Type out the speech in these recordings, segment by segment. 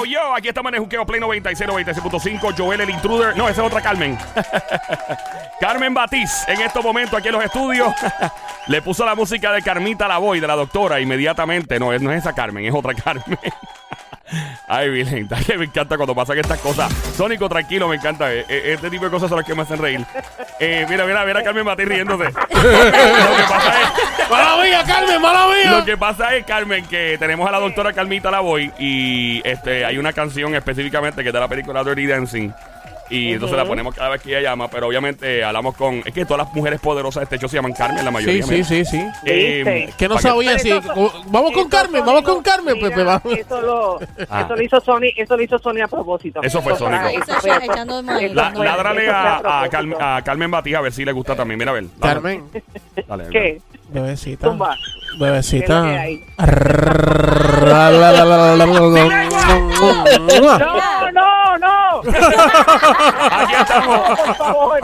Yo, yo, aquí estamos en el Juqueo Play 96, 96.5. Joel el Intruder. No, esa es otra Carmen. Carmen Batiz, en estos momentos aquí en los estudios, le puso la música de Carmita Lavoy, de la doctora, inmediatamente. No, no es esa Carmen, es otra Carmen. Ay, Virgen, que me encanta cuando pasan estas cosas. Sónico, tranquilo, me encanta. Eh, eh, Este tipo de cosas son las que me hacen reír. Eh, mira, mira, mira a Carmen Batiz riéndose. Lo que pasa es. ¡Mala mía, Carmen! ¡Mala mía! Lo que pasa es, Carmen, que tenemos a la doctora Carmita Lavoy y este hay una canción específicamente que es de la película Dirty Dancing. Y entonces la ponemos cada vez que ella llama, pero obviamente hablamos con... Es que todas las mujeres poderosas de este show se llaman Carmen, la Sí, mayoría. sí, mira. sí, sí. Eh. Que no sabía si... Vamos con Carmen, vamos con Carmen, Pepe. vamos. Eso lo, Ah. eso lo hizo Sony, eso lo hizo Sony a propósito. Eso fue Sony. ládrale a. Carmen, a Carmen Batiz a ver si le gusta también. Mira, a ver. ládrale. Carmen, Dale, ¿Qué? bebecita. Tumba. Bebecita. Aquí estamos.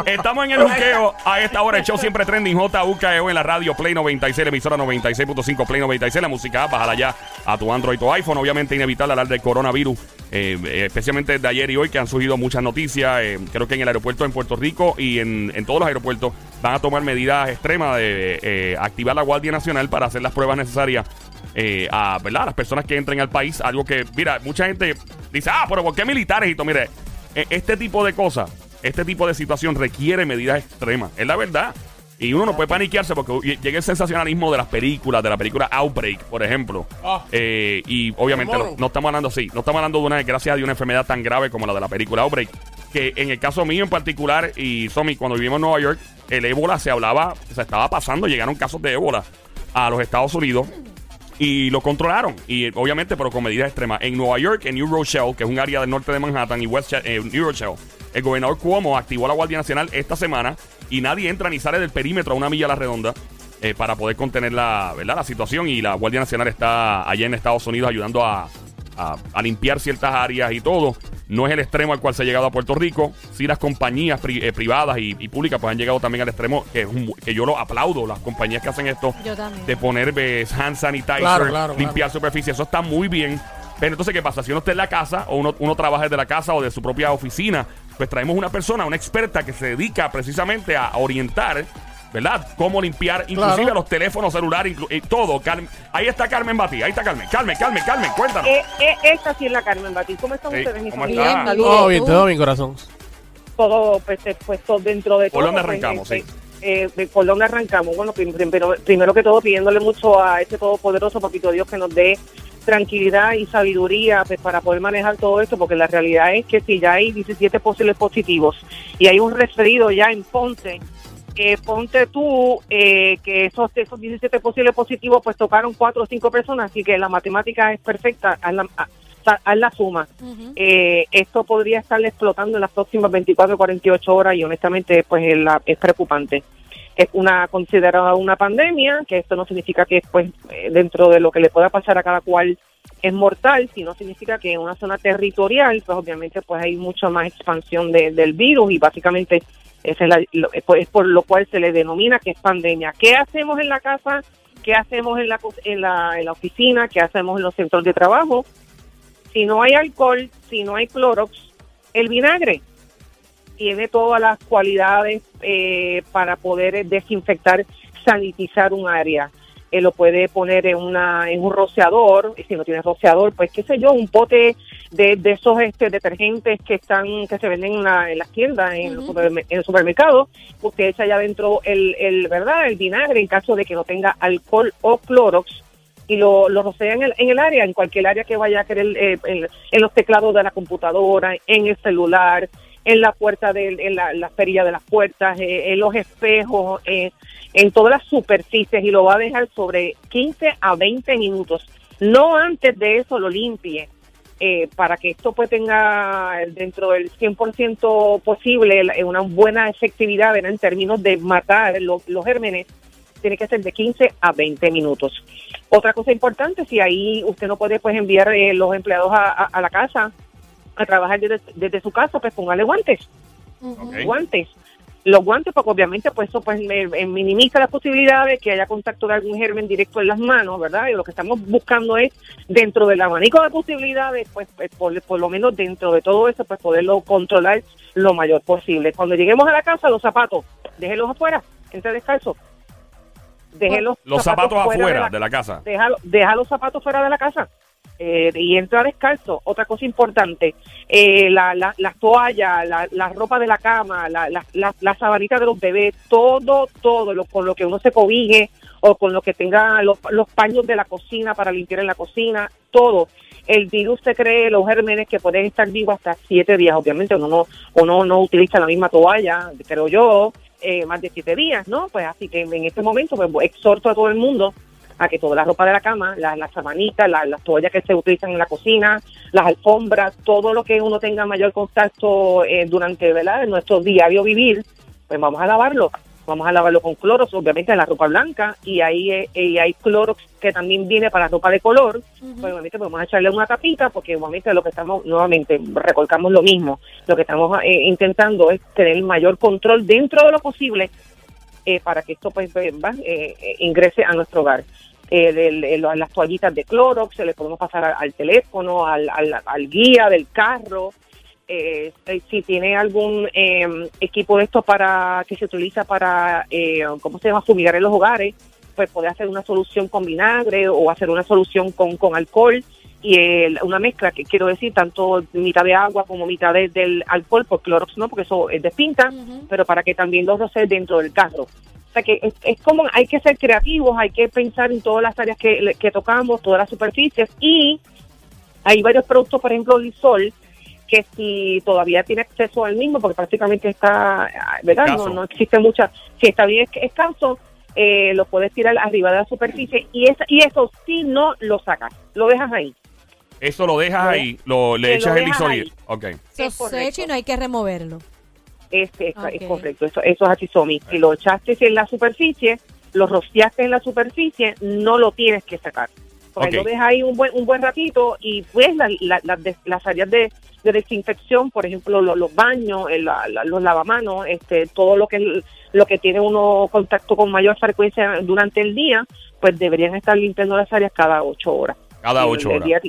Estamos en el juqueo a esta hora. El show siempre trending. JUKEO en la radio Play 96, la emisora 96.5 Play 96. La música, bájala ya a tu Android o iPhone. Obviamente, inevitable hablar del coronavirus, eh, eh, especialmente desde ayer y hoy, que han surgido muchas noticias. Eh, creo que en el aeropuerto en Puerto Rico y en, en todos los aeropuertos van a tomar medidas extremas de eh, activar la Guardia Nacional para hacer las pruebas necesarias eh, a, ¿verdad? a las personas que entren al país. Algo que, mira, mucha gente dice, ah, pero ¿por qué militares? Y todo, mire, este tipo de cosas, este tipo de situación requiere medidas extremas. Es la verdad. Y uno no puede paniquearse porque llega el sensacionalismo de las películas, de la película Outbreak, por ejemplo. Ah. Eh, y obviamente no, no estamos hablando así, no estamos hablando de una desgracia de una enfermedad tan grave como la de la película Outbreak. Que en el caso mío en particular, y Somi, cuando vivimos en Nueva York, el ébola se hablaba, se estaba pasando, llegaron casos de ébola a los Estados Unidos y lo controlaron. Y obviamente, pero con medidas extremas. En Nueva York, en New Rochelle, que es un área del norte de Manhattan, y West eh, New Rochelle, el gobernador Cuomo activó la Guardia Nacional esta semana y nadie entra ni sale del perímetro a una milla a la redonda. eh, para poder contener la, ¿verdad? la situación y la Guardia Nacional está allá en Estados Unidos ayudando a, a- a limpiar ciertas áreas y todo. No es el extremo al cual se ha llegado a Puerto Rico. Sí, las compañías pri- eh, privadas y, y públicas pues han llegado también al extremo que, es un- que yo lo aplaudo, las compañías que hacen esto Yo también. de poner eh, hand sanitizer, Claro, claro, limpiar superficie, eso está muy bien. Pero entonces, ¿qué pasa? Si uno está en la casa o uno, uno trabaja desde la casa o de su propia oficina, pues traemos una persona, una experta que se dedica precisamente a orientar, ¿verdad? Cómo limpiar, inclusive Claro. los teléfonos celulares, y todo. Carmen- ahí está Carmen Batí, ahí está Carmen. Carmen, Carmen, Carmen, cuéntanos. Eh, eh, esta sí es la Carmen Batis. ¿Cómo están ustedes, mis ¿cómo amigos? está? Saludos. Todo bien, todo bien, corazón. todo pues, eh, pues todo dentro de ¿Por todo. dónde pues, arrancamos? eh, Sí. eh, eh, ¿Por dónde arrancamos? Bueno, prim- primero, primero que todo pidiéndole mucho a este todopoderoso papito Dios que nos dé tranquilidad y sabiduría pues, para poder manejar todo esto, porque la realidad es que si ya hay 17 posibles positivos y hay un referido ya en Ponce, eh, ponte tú eh, que esos, esos 17 posibles positivos pues tocaron cuatro o cinco personas, así que la matemática es perfecta, haz la, haz- la suma eh, esto podría estar explotando en las próximas 24 o 48 horas y honestamente pues es, la- es preocupante. Es una considerada una pandemia, que esto no significa que pues eh, dentro de lo que le pueda pasar a cada cual es mortal, sino significa que en una zona territorial pues obviamente pues hay mucha más expansión de- del virus y básicamente es, la- lo- es por- lo cual se le denomina que es pandemia. ¿Qué hacemos en la casa? ¿Qué hacemos en la, en la, oficina? ¿Qué hacemos en los centros de trabajo? si no hay alcohol, si no hay clorox, el vinagre tiene todas las cualidades eh, para poder eh, desinfectar, sanitizar un área. Eh, lo puede poner en una en un rociador, y si no tiene rociador, pues qué sé yo, un pote de, de esos este detergentes que están que se venden en, la- en las tiendas, en, en el supermercado, usted echa allá adentro el, el verdad el vinagre en caso de que no tenga alcohol o clorox y lo, lo rocea en el, en el área, en cualquier área que vaya a querer, eh, en, en los teclados de la computadora, en el celular, en la puerta, de, en la, la perilla de las puertas, eh, en los espejos, eh, en todas las superficies y lo va a dejar sobre 15 a 20 minutos. No antes de eso lo limpie. Eh, para que esto pues tenga dentro del 100% posible la- una buena efectividad ¿verdad? en términos de matar lo- los gérmenes, tiene que ser de 15 a 20 minutos. Otra cosa importante, si ahí usted no puede pues enviar eh, los empleados a, a- a la casa a trabajar desde, desde su casa, pues póngale guantes, guantes. Los guantes, porque obviamente pues eso pues me- me minimiza las posibilidades de que haya contacto de algún germen directo en las manos, ¿verdad? Y lo que estamos buscando es, dentro del abanico de posibilidades, pues, pues, por, por lo menos dentro de todo eso, pues poderlo controlar lo mayor posible. Cuando lleguemos a la casa, los zapatos, déjenlos afuera, entre descalzo. Déjenlos Los zapatos fuera afuera de la casa. deja, deja los zapatos fuera de la casa eh, y entra descalzo. Otra cosa importante, eh, la, la, las toallas, la, la ropa de la cama, la, la, la, la sabanita de los bebés, todo, todo, lo, con lo que uno se cobije o con lo que tenga los, los paños de la cocina para limpiar en la cocina, todo. El virus se cree, los gérmenes que pueden estar vivos hasta siete días. Obviamente uno no, uno no utiliza la misma toalla, creo yo, eh, más de siete días, ¿no? Pues así que en este momento pues, exhorto a todo el mundo a que toda la ropa de la cama, la- las sabanitas, la- las toallas que se utilizan en la cocina, las alfombras, todo lo que uno tenga mayor contacto eh, durante ¿verdad? en nuestro diario vivir, pues vamos a lavarlo. Vamos a lavarlo con clorox, obviamente la ropa blanca, y ahí eh, y hay clorox que también viene para ropa de color, pues obviamente vamos a echarle una tapita, porque obviamente lo que estamos, nuevamente, recolcamos lo mismo, lo que estamos eh, intentando es tener mayor control dentro de lo posible eh, para que esto pues eh, va, eh, eh, ingrese a nuestro hogar. Eh, del- eh, lo- las toallitas de Clorox, se le podemos pasar al, teléfono, al, al- al guía del carro. Eh, eh, si tiene algún eh, equipo de esto para que se utiliza para, eh, ¿cómo se llama?, fumigar en los hogares, pues puede hacer una solución con vinagre o hacer una solución con, con alcohol y el- una mezcla, que quiero decir, tanto mitad de agua como mitad de- del alcohol, por Clorox no, porque eso es despinta, pero para que también los roces dentro del carro. O sea que es, es como hay que ser creativos, hay que pensar en todas las áreas que, que tocamos, todas las superficies y hay varios productos, por ejemplo, Lisol, que si todavía tiene acceso al mismo, porque prácticamente está, ¿verdad? No, no existe mucha, si está bien es- escaso, eh, lo puedes tirar arriba de la superficie y, esa, y eso sí no lo sacas, lo dejas ahí. Eso lo dejas ahí, lo, le echas el ahí. Ok. Eso se echa y no hay que removerlo. Este, es, es correcto, eso, eso es atisomi. Si lo echaste en la superficie, lo rociaste en la superficie, no lo tienes que sacar. Porque Ok. lo dejas ahí un buen, un buen ratito y pues la- la- la- de- las áreas de, de desinfección, por ejemplo, lo- los baños, el- la- la- los lavamanos, este, todo lo que lo que tiene uno contacto con mayor frecuencia durante el día, pues deberían estar limpiando las áreas cada ocho horas. Cada ocho horas. día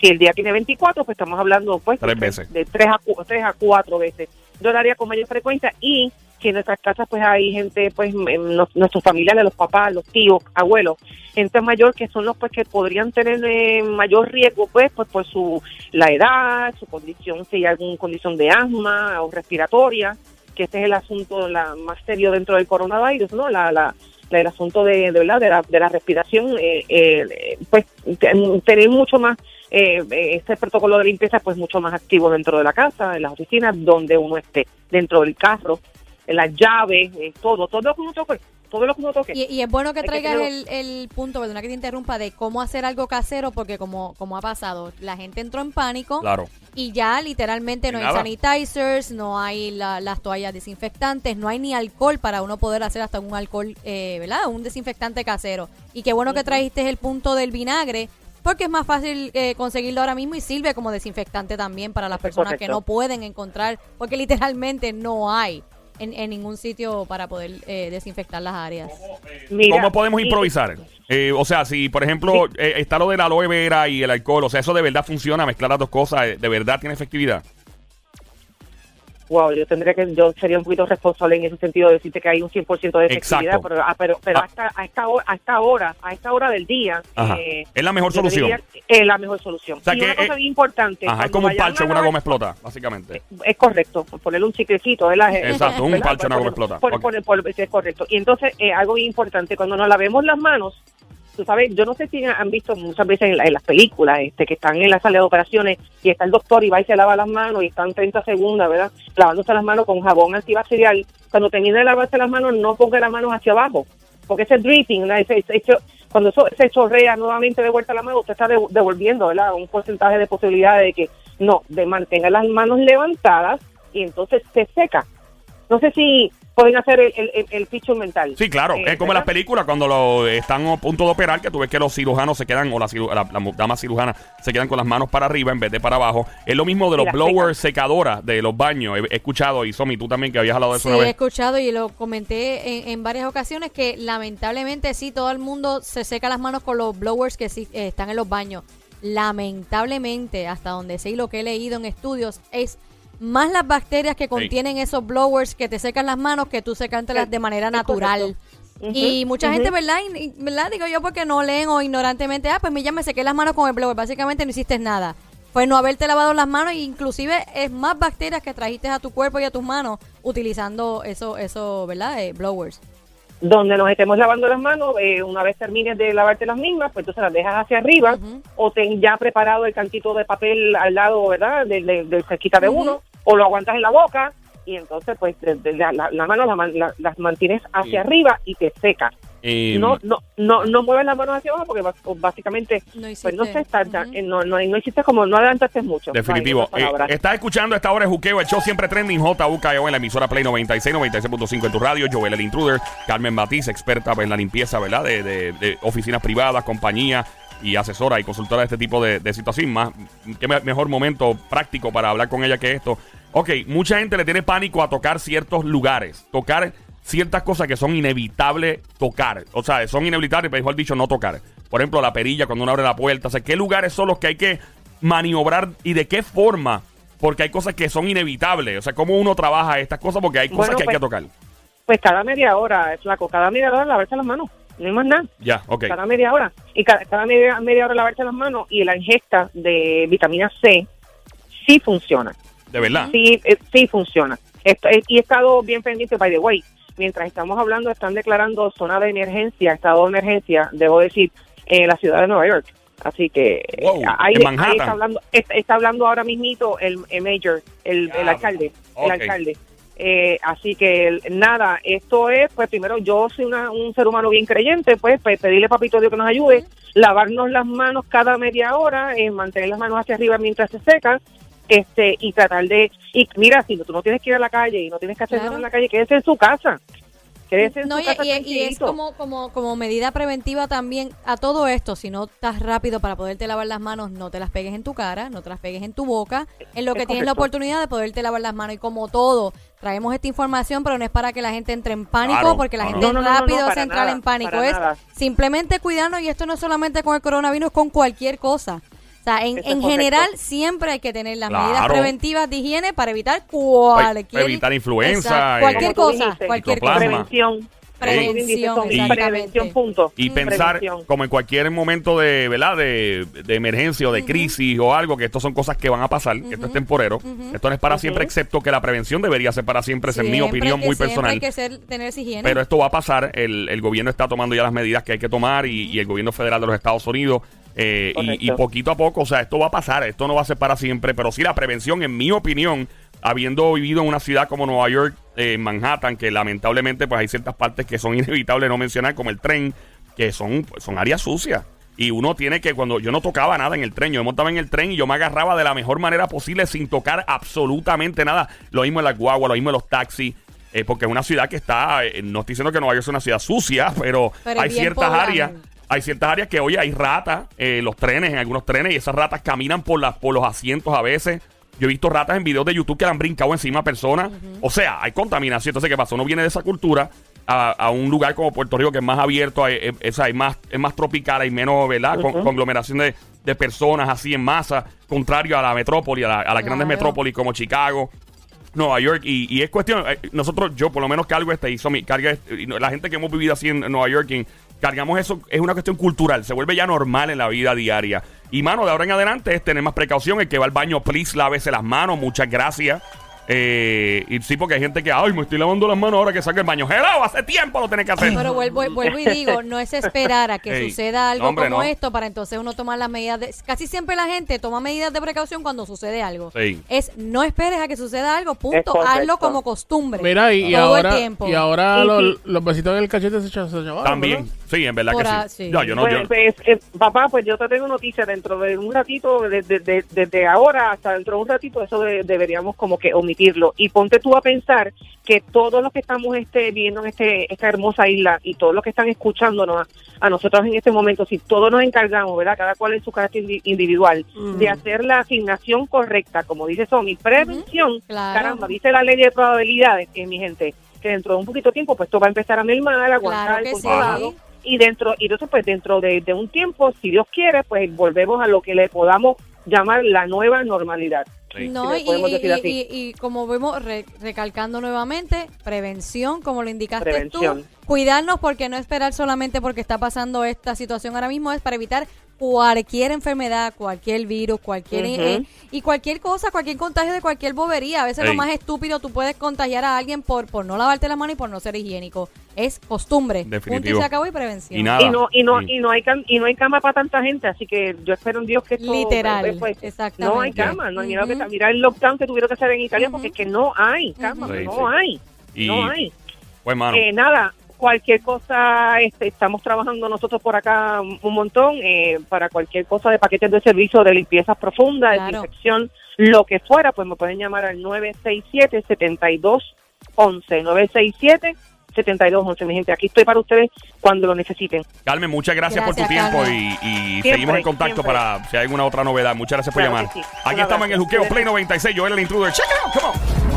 si el día tiene 24, pues estamos hablando pues Tres de, veces. de tres a, cu- tres a cuatro veces. Yo lo haría con mayor frecuencia y si en nuestras casas pues hay gente, pues nuestros familiares, los papás, los tíos, abuelos, gente mayor que son los pues que podrían tener eh, mayor riesgo pues, pues por su la edad, su condición, si hay alguna condición de asma o respiratoria, que este es el asunto la, más serio dentro del coronavirus, ¿no? La, la- el asunto de, ¿verdad? de, la, de la respiración, eh, eh, pues te- tener mucho más eh, este protocolo de limpieza pues mucho más activo dentro de la casa, en las oficinas, donde uno esté, dentro del carro, las llaves, eh, todo, todo lo que uno toque, todo lo que uno toque. Y, y es bueno que traigas tenerlo- el, el punto, perdona que te interrumpa, de cómo hacer algo casero, porque como, como ha pasado, la gente entró en pánico Claro. y ya literalmente no hay Nada. sanitizers, no hay la- las toallas desinfectantes, no hay ni alcohol para uno poder hacer hasta un alcohol, eh, ¿verdad? Un desinfectante casero. Y qué bueno que trajiste el punto del vinagre, porque es más fácil eh, conseguirlo ahora mismo y sirve como desinfectante también para las Es personas que no pueden encontrar, porque literalmente no hay en, en ningún sitio para poder eh, desinfectar las áreas. Mira, ¿Cómo podemos improvisar? Eh, o sea, si por ejemplo eh, está lo de la aloe vera y el alcohol, o sea, eso de verdad funciona, mezclar las dos cosas, eh, de verdad tiene efectividad. Wow, yo tendría que, yo sería un poquito responsable en ese sentido de decirte que hay un 100% de efectividad, Exacto. pero, ah, pero, pero Ah. hasta, a, esta hora, a esta hora, a esta hora del día, eh, es la mejor solución. diría Es la mejor solución. O sea y que una cosa es- bien importante. Ajá, es como un parche una goma explota, básicamente. Es correcto, ponerle un chiclecito, ¿verdad? Exacto, un ¿Verdad? parche, una goma explota. por- Ok. por- es correcto. Y entonces, eh, algo bien importante, cuando nos lavemos las manos, tú sabes, yo no sé si han visto muchas veces en, la- en las películas este, que están en la sala de operaciones y está el doctor y va y se lava las manos y están 30 segundos, ¿verdad? Lavándose las manos con jabón antibacterial. Cuando termine de lavarse las manos, no ponga las manos hacia abajo, porque ese dripping, cuando eso se chorrea nuevamente de vuelta a la mano, usted está dev- devolviendo, ¿verdad? Un porcentaje de posibilidad de que no, de mantenga las manos levantadas y entonces se seca no sé si pueden hacer el, el, el- feature mental. Sí, claro, Eh, es como en las películas cuando lo están a punto de operar, que tú ves que los cirujanos se quedan, o la, ciru- la, la dama cirujana se quedan con las manos para arriba en vez de para abajo. Es lo mismo de los blowers secadoras de los baños. He, he escuchado, y Somi, tú también que habías hablado de eso Sí, una he vez. escuchado y lo comenté en, en varias ocasiones que lamentablemente sí, todo el mundo se seca las manos con los blowers que sí eh, están en los baños. Lamentablemente, hasta donde sé y lo que he leído en estudios, es más las bacterias que contienen esos blowers que te secan las manos que tú secántelas de manera natural. Y mucha gente, ¿verdad? Y- ¿verdad? Digo yo porque no leen o ignorantemente, ah, pues ya me sequé las manos con el blower. Básicamente no hiciste nada. Fue no haberte lavado las manos e inclusive es más bacterias que trajiste a tu cuerpo y a tus manos utilizando eso, eso ¿verdad? Eh, blowers. donde nos estemos lavando las manos, eh, una vez termines de lavarte las mismas, pues entonces las dejas hacia arriba o ten ya preparado el cantito de papel al lado, ¿verdad? Del, del, del cerquita de uno, o lo aguantas en la boca y entonces pues de- de la, la, la mano la man- la- las mantienes hacia Sí. arriba y te secas. Eh, no, no, no, no mueves las manos hacia abajo porque básicamente, No pues no sé, está- eh, no, no, no hiciste como, no adelantaste mucho. Definitivo. Eh, estás escuchando a esta hora de Juqueo, el show siempre trending, JUKEO en la emisora Play 96, 96.5 en tu radio. Joel el Intruder, Carmen Batiz, experta en la limpieza, ¿verdad? De, de- de oficinas privadas, compañías y asesora y consultora de este tipo de, de situación. Más, qué me- mejor momento práctico para hablar con ella que esto. Ok, mucha gente le tiene pánico a tocar ciertos lugares, tocar ciertas cosas que son inevitables tocar. O sea, son inevitables, pero mejor dicho, no tocar. Por ejemplo, la perilla cuando uno abre la puerta. O sea, ¿qué lugares son los que hay que maniobrar y de qué forma? Porque hay cosas que son inevitables. O sea, ¿cómo uno trabaja estas cosas? Porque hay cosas Bueno, que hay pues- que tocar. Pues cada media hora, flaco, cada media hora lavarse las manos, no hay más nada. Ya, ok. cada media hora. Y cada, cada media, media hora lavarse las manos y la ingesta de vitamina C sí funciona. De verdad. Sí, eh, sí funciona. Esto- eh, y he estado bien pendiente, by the way. Mientras estamos hablando, están declarando zona de emergencia, estado de emergencia, debo decir, en la ciudad de Nueva York. Así que eh, Wow, ahí, en ahí está hablando está, está hablando ahora mismito el, el mayor, el, alcalde, el alcalde. Eh, así que nada, esto es, pues primero yo soy una- un ser humano bien creyente, pues, pues, pedirle a papito Dios que nos ayude, lavarnos las manos cada media hora, eh, mantener las manos hacia arriba mientras se secan, este y tratar de y mira si tú no tienes que ir a la calle y no tienes que hacer Claro. nada en la calle quédese en su casa quédese en No, su y, casa y- y es como, como, como medida preventiva también a todo esto. Si no estás rápido para poderte lavar las manos, no te las pegues en tu cara, no te las pegues en tu boca. En lo Es que tienes la oportunidad de poderte lavar las manos. Y como todo, traemos esta información, pero no es para que la gente entre en pánico, Claro, porque la no, gente no. No, no, no, no, rápido se entrar nada, en pánico. Es nada. simplemente cuidarnos, y esto no es solamente con el coronavirus, es con cualquier cosa. Sea, en, general siempre hay que tener las medidas preventivas de higiene para evitar cualquier... Para evitar influenza, Exacto, eh, cualquier cosa, dijiste, cualquier cosa. Prevención Prevención, exactamente. prevención punto Y pensar, Prevención. como en cualquier momento de, ¿verdad? De, de emergencia o de crisis o algo, que estos son cosas que van a pasar, que esto es temporero. Esto no es para siempre, excepto que la prevención debería ser para siempre, esa es mi Siempre opinión que muy siempre personal. hay que ser, tener esa higiene. Pero esto va a pasar, el, el gobierno está tomando ya las medidas que hay que tomar y, y el gobierno federal de los Estados Unidos. Eh, y, poquito a poco, o sea, esto va a pasar, esto no va a ser para siempre, pero sí la prevención, en mi opinión, habiendo vivido en una ciudad como Nueva York, eh, en Manhattan, que lamentablemente pues hay ciertas partes que son inevitables no mencionar, como el tren, que son, son áreas sucias. Y uno tiene que, cuando yo no tocaba nada en el tren, yo me montaba en el tren y yo me agarraba de la mejor manera posible sin tocar absolutamente nada. Lo mismo en las guaguas, lo mismo en los taxis. eh, porque es una ciudad que está, eh, no estoy diciendo que Nueva York es una ciudad sucia, pero, hay ciertas áreas, hay ciertas áreas que, oye, hay ratas, eh, los trenes, en algunos trenes, y esas ratas caminan por, las, por los asientos a veces. Yo he visto ratas en videos de YouTube que le han brincado encima a personas. O sea, hay contaminación. Entonces, ¿qué pasa? Uno viene de esa cultura a, a un lugar como Puerto Rico que es más abierto, hay, es, es- hay más, es más tropical, hay menos, ¿verdad? Con- conglomeración de, de personas así en masa, contrario a la metrópoli, a, la- a las grandes metrópolis como Chicago. Nueva York y, y es cuestión, eh, nosotros, yo por lo menos cargo este, hizo mi carga, este, no- la gente que hemos vivido así en Nueva York, y cargamos eso, es una cuestión cultural, se vuelve ya normal en la vida diaria. Y mano, de ahora en adelante es tener más precaución, el que va al baño, please, lávese las manos, muchas gracias. Eh, y sí, porque hay gente que, ay, me estoy lavando las manos ahora que saque el baño. Hello, hace tiempo lo tenés que hacer. Pero vuelvo, vuelvo y digo, no es esperar a que Ey, suceda algo hombre, como no. esto para entonces uno tomar las medidas de... Casi siempre la gente toma medidas de precaución cuando sucede algo. Sí. Es no esperes a que suceda algo, punto. Hazlo como costumbre. Mira, y, y Todo el ahora, tiempo. y ahora los, los besitos en el cachete se echan se También, ¿verdad? sí, en verdad Por que a- sí. sí. No, yo no, Pues, yo- pues, eh, papá, pues yo te tengo noticias dentro de un ratito, desde de, desde ahora hasta dentro de un ratito, eso de- deberíamos como que omitir permitirlo. Y ponte tú a pensar que todos los que estamos este, viendo en este, esta hermosa isla y todos los que están escuchándonos a, a nosotros en este momento, si todos nos encargamos, ¿verdad? Cada cual en su carácter indi- individual, de hacer la asignación correcta, como dice Somi, prevención, claro. caramba, dice la ley de probabilidades, que mi gente, que dentro de un poquito de tiempo, pues esto va a empezar a mermar, a aguantar Claro sí. lados. Y dentro, y entonces pues dentro de, de un tiempo, si Dios quiere, pues volvemos a lo que le podamos llamar la nueva normalidad. Sí. No, si y, y- decir y- así. y- y como vemos, re- recalcando nuevamente, prevención, como lo indicaste Prevención. tú, cuidarnos porque no esperar solamente porque está pasando esta situación ahora mismo, es para evitar cualquier enfermedad, cualquier virus, cualquier Ujú. eh, y cualquier cosa, cualquier contagio de cualquier bobería. A veces lo más estúpido, tú puedes contagiar a alguien por, por no lavarte la mano y por no ser higiénico. Es costumbre. Punto Definitivo. y se acabó y prevención. Y nada. Y no, y no, Sí. y no hay cam- y no hay cama para tanta gente, así que yo espero en Dios que esto Literal, pues, pues, exactamente. no hay cama, no hay miedo que Ujú. mira el lockdown que tuvieron que hacer en Italia porque es que no hay cama, no sí. hay, Y, no hay. Pues, mano. Eh, nada, cualquier cosa, este, estamos trabajando nosotros por acá un montón eh, para cualquier cosa de paquetes de servicio de limpieza profunda, Claro. desinfección, lo que fuera, pues me pueden llamar al 967-7211, 967-7211, mi gente, aquí estoy para ustedes cuando lo necesiten. Carmen, muchas gracias, por tu tiempo Carmen. y, y Siempre, seguimos en contacto siempre. para si hay alguna otra novedad. Muchas gracias por Claro llamar. sí. Aquí estamos en el. Juqueo Play 96. Yo era el intruder. Check it out. Come on.